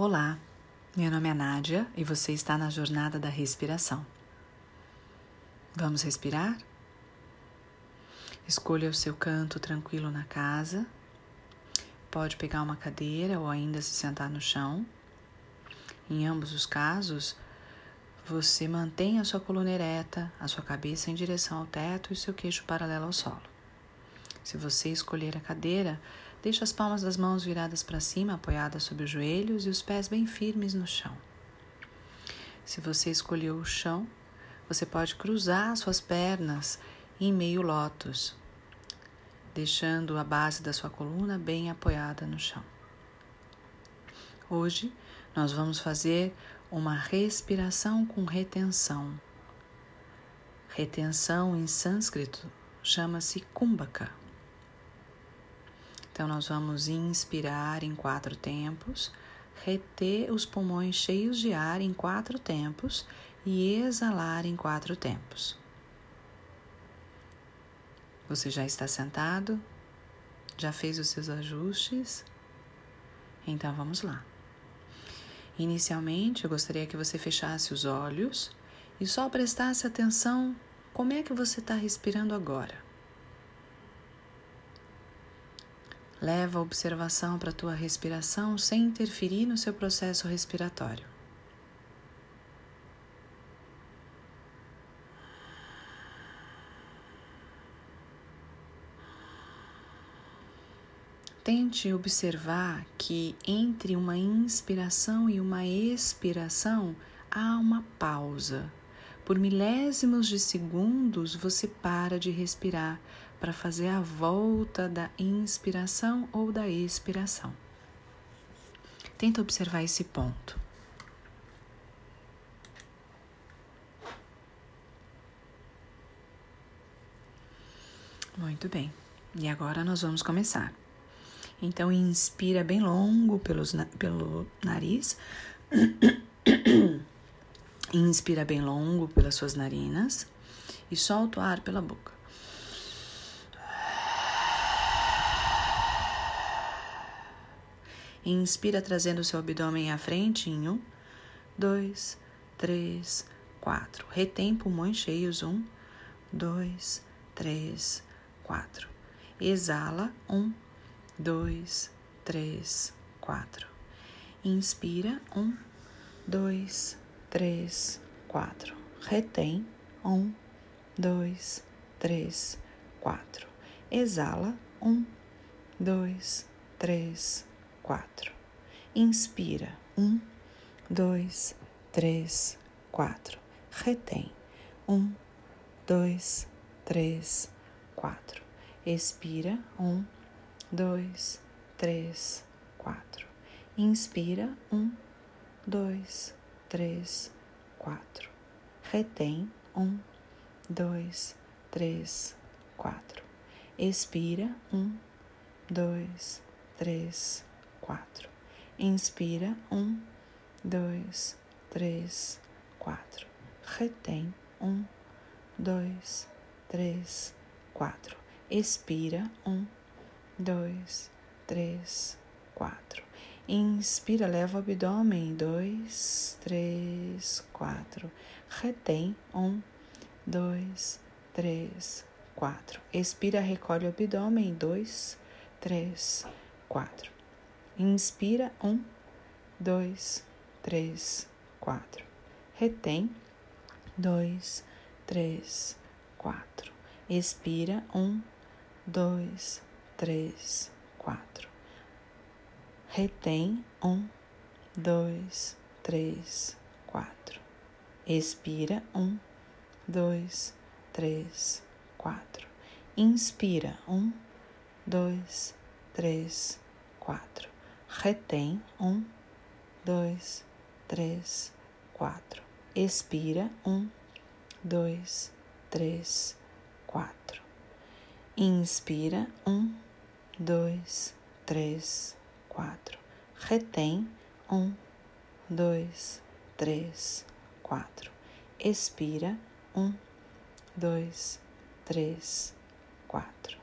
Olá, meu nome é Nádia e você está na jornada da respiração. Vamos respirar? Escolha o seu canto tranquilo na casa. Pode pegar uma cadeira ou ainda se sentar no chão. Em ambos os casos, você mantém a sua coluna ereta, a sua cabeça em direção ao teto e seu queixo paralelo ao solo. Se você escolher a cadeira, Deixe as palmas das mãos viradas para cima, apoiadas sobre os joelhos e os pés bem firmes no chão. Se você escolheu o chão, você pode cruzar suas pernas em meio lótus, deixando a base da sua coluna bem apoiada no chão. Hoje nós vamos fazer uma respiração com retenção. Retenção em sânscrito chama-se kumbhaka. Então, nós vamos inspirar em quatro tempos, reter os pulmões cheios de ar em quatro tempos e exalar em quatro tempos. Você já está sentado? Já fez os seus ajustes? Então vamos lá. Inicialmente, eu gostaria que você fechasse os olhos e só prestasse atenção como é que você está respirando agora. Leva a observação para a tua respiração sem interferir no seu processo respiratório. Tente observar que entre uma inspiração e uma expiração há uma pausa. Por milésimos de segundos você para de respirar para fazer a volta da inspiração ou da expiração. Tenta observar esse ponto. Muito bem. E agora nós vamos começar. Então, inspira bem longo pelos, pelo nariz. inspira bem longo pelas suas narinas e solta o ar pela boca. Inspira trazendo o seu abdômen à frente em um, dois, três, quatro. Retém pulmões cheios. Um, dois, três, quatro. Exala. Um, dois, três, quatro. Inspira. Um, dois, três, quatro. Retém. Um, dois, três, quatro. Exala. Um, dois, três, quatro. Inspira, um, dois, três, quatro. Retém, um, dois, três, quatro. Expira, um, dois, três, quatro. Inspira, um, dois, três, quatro. Retém, um, dois, três, quatro. Expira, um, dois, três, quatro. Inspira, um, dois, três, quatro. Retém, um, dois, três, quatro. Expira, um, dois, três, quatro. Inspira, leva o abdômen, dois, três, quatro. Retém, um, dois, três, quatro. Expira, recolhe o abdômen, dois, três, quatro. Inspira, um, dois, três, quatro. Retém, dois, três, quatro. Expira, um, dois, três, quatro. Retém, um, dois, três, quatro. Expira, um, dois, três, quatro. Inspira, um, dois, três, quatro retém um, dois, três, quatro. Expira um, dois, três, quatro. Inspira um, dois, três, quatro. Retém um, dois, três, quatro. Expira um, dois, três, quatro.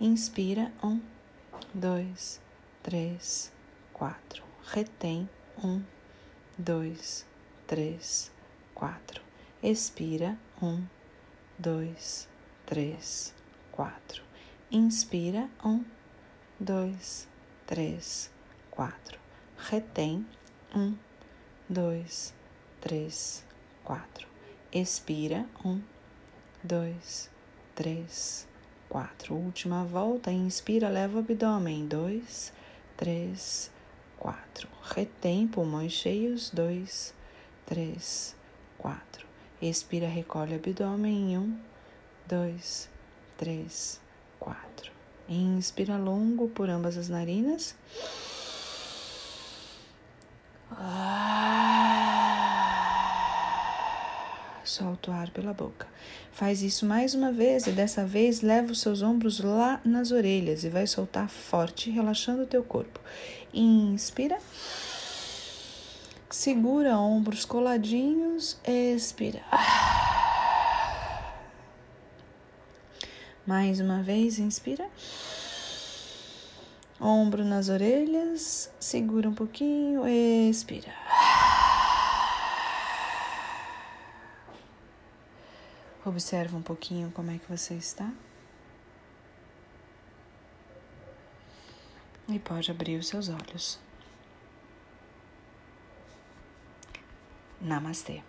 Inspira um, dois, três, quatro. Retém Um, dois, três, quatro. Expira. Um, dois, três, quatro. Inspira. Um, dois, três, quatro. Retém. Um, dois, três, quatro. Expira. Um, dois, três, quatro. Última volta. Inspira, leva o abdômen. Dois, três, quatro. Retém pulmões cheios. Dois, três, quatro. Expira, recolhe abdômen. Um, dois, três, quatro. Inspira longo por ambas as narinas. Solta o ar pela boca. Faz isso mais uma vez e dessa vez leva os seus ombros lá nas orelhas e vai soltar forte, relaxando o teu corpo. Inspira. Segura ombros coladinhos, expira. Mais uma vez, inspira. Ombro nas orelhas, segura um pouquinho, expira. Observa um pouquinho como é que você está. E pode abrir os seus olhos. Namastê.